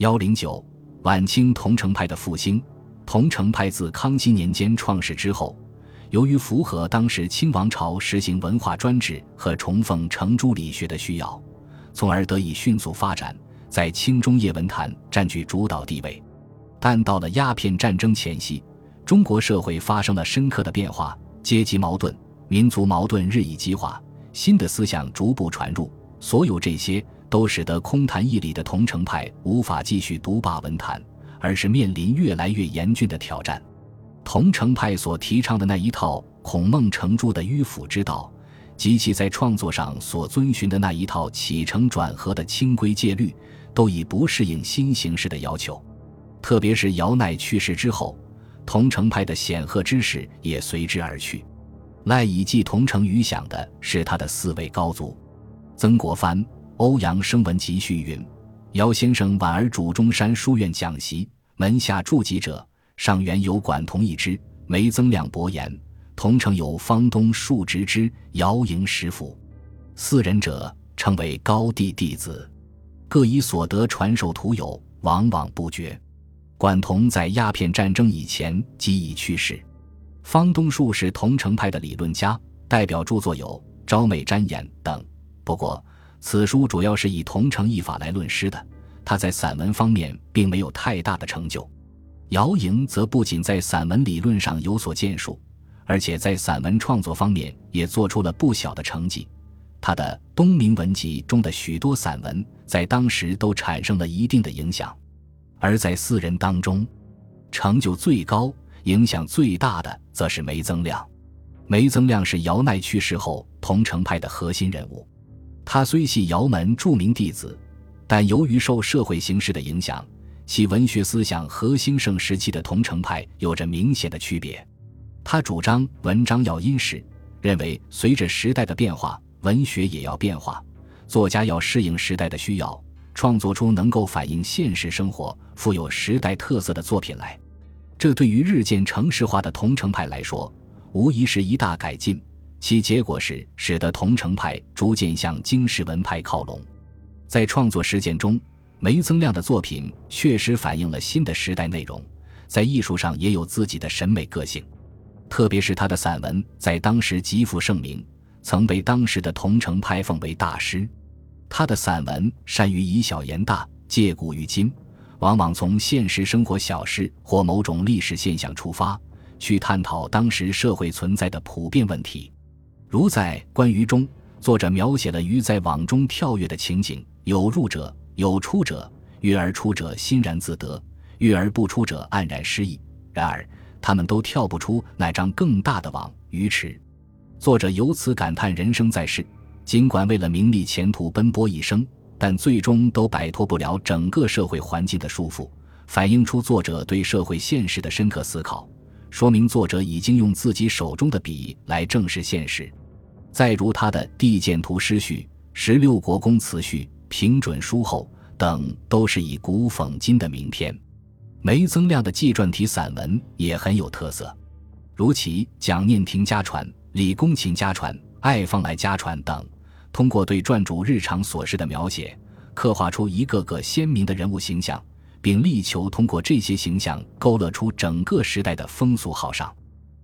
幺零九，晚清桐城派的复兴。桐城派自康熙年间创始之后，由于符合当时清王朝实行文化专制和崇奉程朱理学的需要，从而得以迅速发展，在清中叶文坛占据主导地位。但到了鸦片战争前夕，中国社会发生了深刻的变化，阶级矛盾、民族矛盾日益激化，新的思想逐步传入。所有这些都使得空谈义理的桐城派无法继续独霸文坛。而是面临越来越严峻的挑战。桐城派所提倡的那一套孔孟程朱的迂腐之道，及其在创作上所遵循的那一套起承转合的清规戒律，都已不适应新形势的要求。特别是姚鼐去世之后，桐城派的显赫之士也随之而去。赖以继桐城余响的是他的四位高祖：曾国藩、欧阳生闻集序云。姚先生晚而主中山书院讲习，门下著籍者上元有管同一之，梅增亮伯言，同城有方东数直之，姚营十府，四人者称为高第弟子，各以所得传授徒有，往往不绝。管同在鸦片战争以前即已去世。方东树是桐城派的理论家，代表著作有《昭美瞻言》等。不过。此书主要是以桐城译法来论诗的，他在散文方面并没有太大的成就。姚莹则不仅在散文理论上有所建树，而且在散文创作方面也做出了不小的成绩。他的《东明文集》中的许多散文在当时都产生了一定的影响。而在四人当中，成就最高、影响最大的则是梅增亮。梅增亮是姚鼐去世后桐城派的核心人物。他虽系姚门著名弟子，但由于受社会形势的影响，其文学思想和兴盛时期的桐城派有着明显的区别。他主张文章要因时，认为随着时代的变化，文学也要变化，作家要适应时代的需要，创作出能够反映现实生活、富有时代特色的作品来。这对于日渐城市化的桐城派来说，无疑是一大改进。其结果是使得桐城派逐渐向京师文派靠拢。在创作实践中，梅增亮的作品确实反映了新的时代内容，在艺术上也有自己的审美个性。特别是他的散文在当时极负盛名，曾被当时的桐城派奉为大师。他的散文善于以小言大，借古喻今，往往从现实生活小事或某种历史现象出发，去探讨当时社会存在的普遍问题。如在《关于》中，作者描写了鱼在网中跳跃的情景：有入者，有出者，跃而出者欣然自得，跃而不出者黯然失意。然而，他们都跳不出那张更大的网——鱼池。作者由此感叹人生在世，尽管为了名利前途奔波一生，但最终都摆脱不了整个社会环境的束缚，反映出作者对社会现实的深刻思考，说明作者已经用自己手中的笔来正视现实。再如他的《地鉴图诗序》《十六国公词序》《平准书后》等，都是以古讽今的名篇。梅增亮的纪传体散文也很有特色，如其《蒋念亭家传》《李公琴家传》《爱放来家传》等，通过对传主日常琐事的描写，刻画出一个个鲜明的人物形象，并力求通过这些形象勾勒出整个时代的风俗好尚。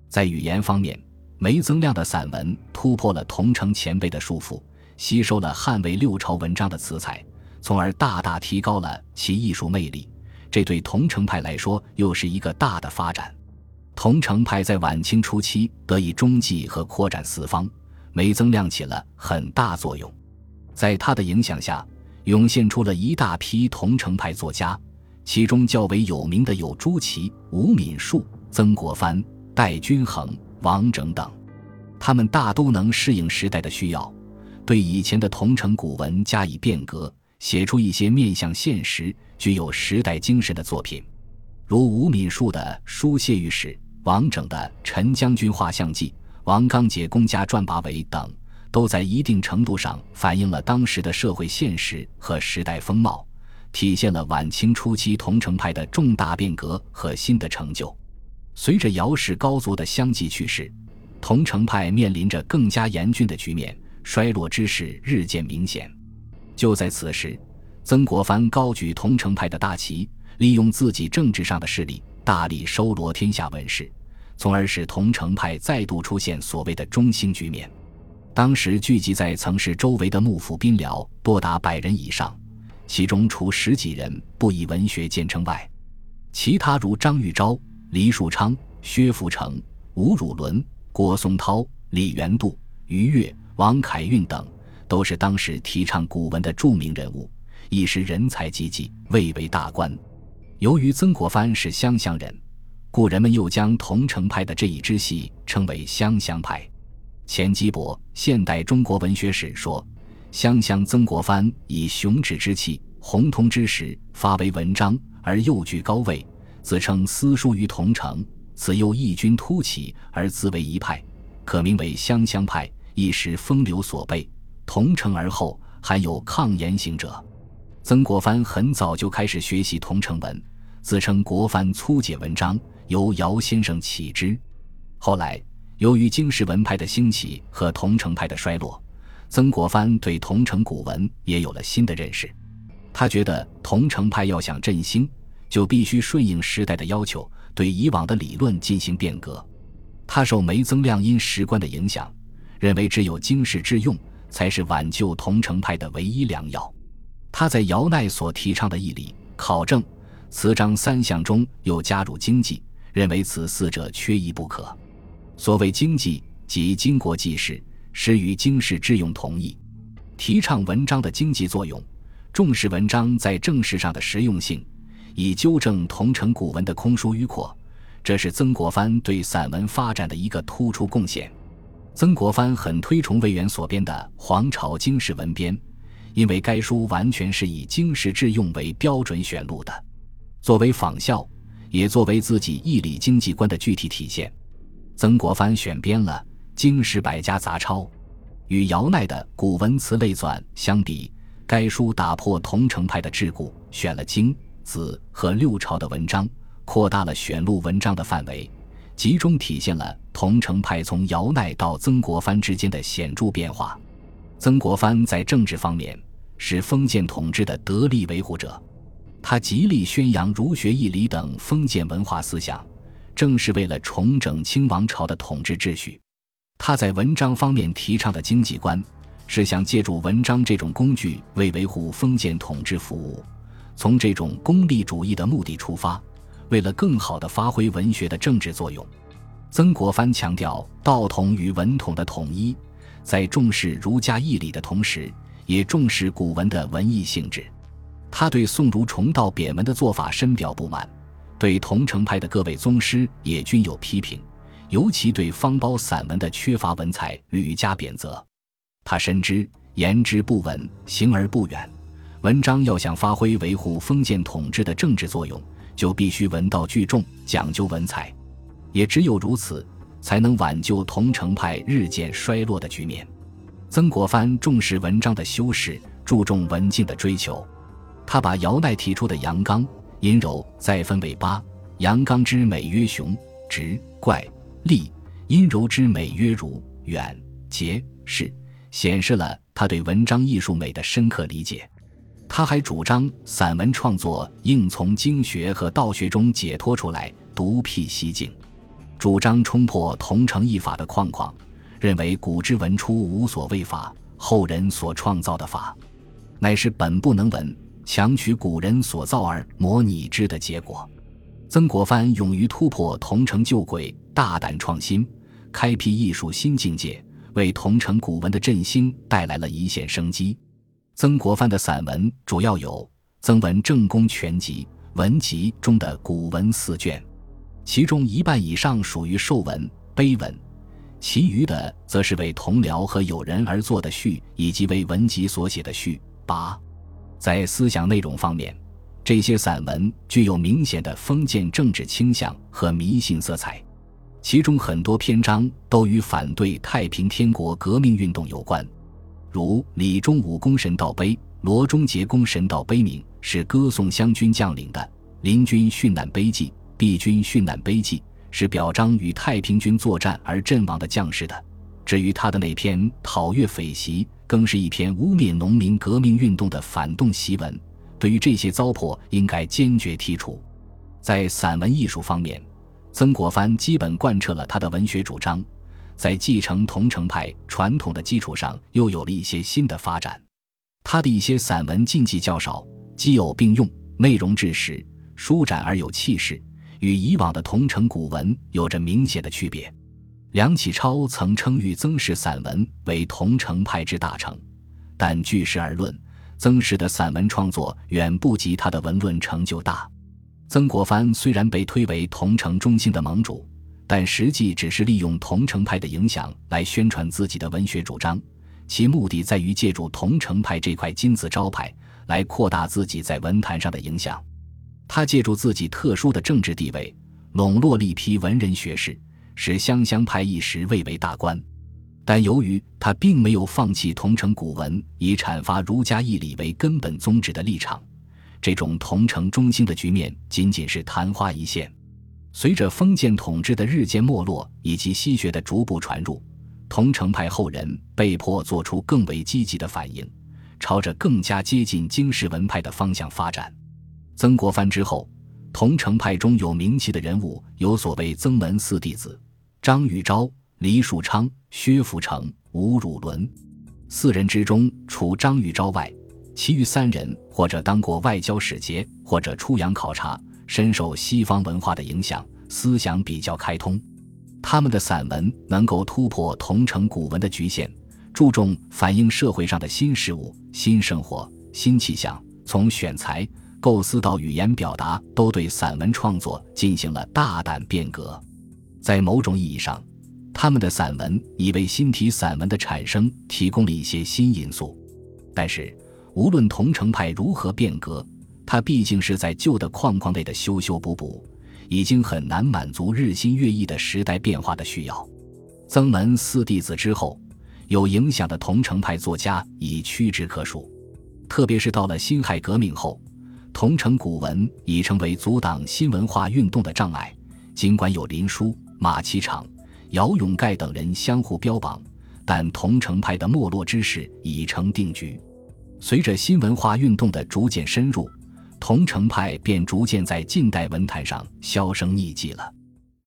在语言方面，梅增亮的散文突破了桐城前辈的束缚，吸收了汉魏六朝文章的词采，从而大大提高了其艺术魅力。这对桐城派来说又是一个大的发展。桐城派在晚清初期得以中继和扩展四方，梅增亮起了很大作用。在他的影响下，涌现出了一大批桐城派作家，其中较为有名的有朱祁、吴敏树、曾国藩、戴君衡。王整等，他们大都能适应时代的需要，对以前的桐城古文加以变革，写出一些面向现实、具有时代精神的作品，如吴敏树的《书谢御史》，王整的《陈将军画像记》，王刚杰公家传八维等，都在一定程度上反映了当时的社会现实和时代风貌，体现了晚清初期桐城派的重大变革和新的成就。随着姚氏高族的相继去世，桐城派面临着更加严峻的局面，衰落之势日渐明显。就在此时，曾国藩高举桐城派的大旗，利用自己政治上的势力，大力收罗天下文士，从而使桐城派再度出现所谓的中兴局面。当时聚集在曾氏周围的幕府兵僚多达百人以上，其中除十几人不以文学见称外，其他如张玉昭、黎树昌、薛福成、吴汝伦、郭松涛、李元度、于越、王凯运等，都是当时提倡古文的著名人物，一时人才济济，蔚为大观。由于曾国藩是湘乡人，故人们又将桐城派的这一支系称为湘乡派。钱基博《现代中国文学史》说：“湘乡曾国藩以雄志之气、宏通之识发为文章，而又居高位，自称私书于桐城。此又异军突起而自为一派，可名为湘乡派。一时风流所备，桐城而后还有抗言行者。曾国藩很早就开始学习桐城文，自称国藩粗解文章，由姚先生启之。后来。”由于经世文派的兴起和桐城派的衰落，曾国藩对桐城古文也有了新的认识。他觉得桐城派要想振兴，就必须顺应时代的要求，对以往的理论进行变革。他受梅曾亮因史观的影响，认为只有经世致用才是挽救桐城派的唯一良药。他在姚鼐所提倡的义理、考证、词章三项中又加入经济，认为此四者缺一不可。所谓经济，即经国济世，实与经世致用同义，提倡文章的经济作用，重视文章在政事上的实用性，以纠正桐城古文的空疏迂阔。这是曾国藩对散文发展的一个突出贡献。曾国藩很推崇魏源所编的《黄朝经世文编》，因为该书完全是以经世致用为标准选录的，作为仿效，也作为自己义理经济观的具体体现。曾国藩选编了《经世百家杂抄》，与姚鼐的《古文词类纂》相比，该书打破桐城派的桎梏，选了经、子和六朝的文章，扩大了选录文章的范围，集中体现了桐城派从姚鼐到曾国藩之间的显著变化。曾国藩在政治方面是封建统治的得力维护者，他极力宣扬儒学义理等封建文化思想。正是为了重整清王朝的统治秩序，他在文章方面提倡的经济观，是想借助文章这种工具为维护封建统治服务。从这种功利主义的目的出发，为了更好地发挥文学的政治作用，曾国藩强调道统与文统的统一，在重视儒家义理的同时，也重视古文的文艺性质。他对宋儒崇道贬文的做法深表不满。对桐城派的各位宗师也均有批评，尤其对方苞散文的缺乏文采屡加贬责。他深知言之不稳，行而不远。文章要想发挥维护封建统治的政治作用，就必须文道俱重，讲究文采。也只有如此，才能挽救桐城派日渐衰落的局面。曾国藩重视文章的修饰，注重文静的追求。他把姚鼐提出的阳刚。阴柔再分为八，阳刚之美曰雄、直、怪、丽；阴柔之美曰儒、远、节、士，显示了他对文章艺术美的深刻理解。他还主张散文创作应从经学和道学中解脱出来，独辟蹊径，主张冲破同城艺法的框框，认为古之文出无所谓法，后人所创造的法，乃是本不能文。强取古人所造而模拟之的结果，曾国藩勇于突破桐城旧轨，大胆创新，开辟艺术新境界，为桐城古文的振兴带来了一线生机。曾国藩的散文主要有《曾文正公全集》《文集》中的古文四卷，其中一半以上属于寿文、碑文，其余的则是为同僚和友人而作的序，以及为文集所写的序跋。在思想内容方面，这些散文具有明显的封建政治倾向和迷信色彩，其中很多篇章都与反对太平天国革命运动有关，如李忠武功神道碑、罗中节功神道碑铭是歌颂湘军将领的，林军殉难碑记、毕军殉难碑记是表彰与太平军作战而阵亡的将士的。至于他的那篇讨粤匪檄，更是一篇污蔑农民革命运动的反动檄文，对于这些糟粕，应该坚决剔除。在散文艺术方面，曾国藩基本贯彻了他的文学主张，在继承桐城派传统的基础上，又有了一些新的发展。他的一些散文禁忌较少，奇偶并用，内容质实、舒展而有气势，与以往的桐城古文有着明显的区别。梁启超曾称誉曾氏散文为桐城派之大成，但据实而论，曾氏的散文创作远不及他的文论成就大。曾国藩虽然被推为桐城中心的盟主，但实际只是利用桐城派的影响来宣传自己的文学主张，其目的在于借助桐城派这块金字招牌来扩大自己在文坛上的影响。他借助自己特殊的政治地位，笼络了一批文人学士，使湘乡派一时蔚为大观。但由于他并没有放弃桐城古文以阐发儒家义理为根本宗旨的立场。这种桐城中兴的局面仅仅是昙花一现。随着封建统治的日渐没落以及西学的逐步传入，桐城派后人被迫做出更为积极的反应，朝着更加接近经世文派的方向发展。曾国藩之后，桐城派中有名气的人物有所谓曾门四弟子：张玉昭、黎树昌、薛福成、吴汝伦。四人之中，除张玉昭外，其余三人或者当过外交使节，或者出洋考察，深受西方文化的影响，思想比较开通。他们的散文能够突破桐城古文的局限，注重反映社会上的新事物、新生活、新气象，从选材、构思到语言表达，都对散文创作进行了大胆变革。在某种意义上，他们的散文已为新体散文的产生提供了一些新因素。但是，无论桐城派如何变革，它毕竟是在旧的框框内的修修补补，已经很难满足日新月异的时代变化的需要。曾门四弟子之后，有影响的桐城派作家已屈指可数。特别是到了辛亥革命后，桐城古文已成为阻挡新文化运动的障碍。尽管有林纾、马其昶、姚永盖等人相互标榜，但桐城派的没落之势已成定局。随着新文化运动的逐渐深入，桐城派便逐渐在近代文坛上销声匿迹了。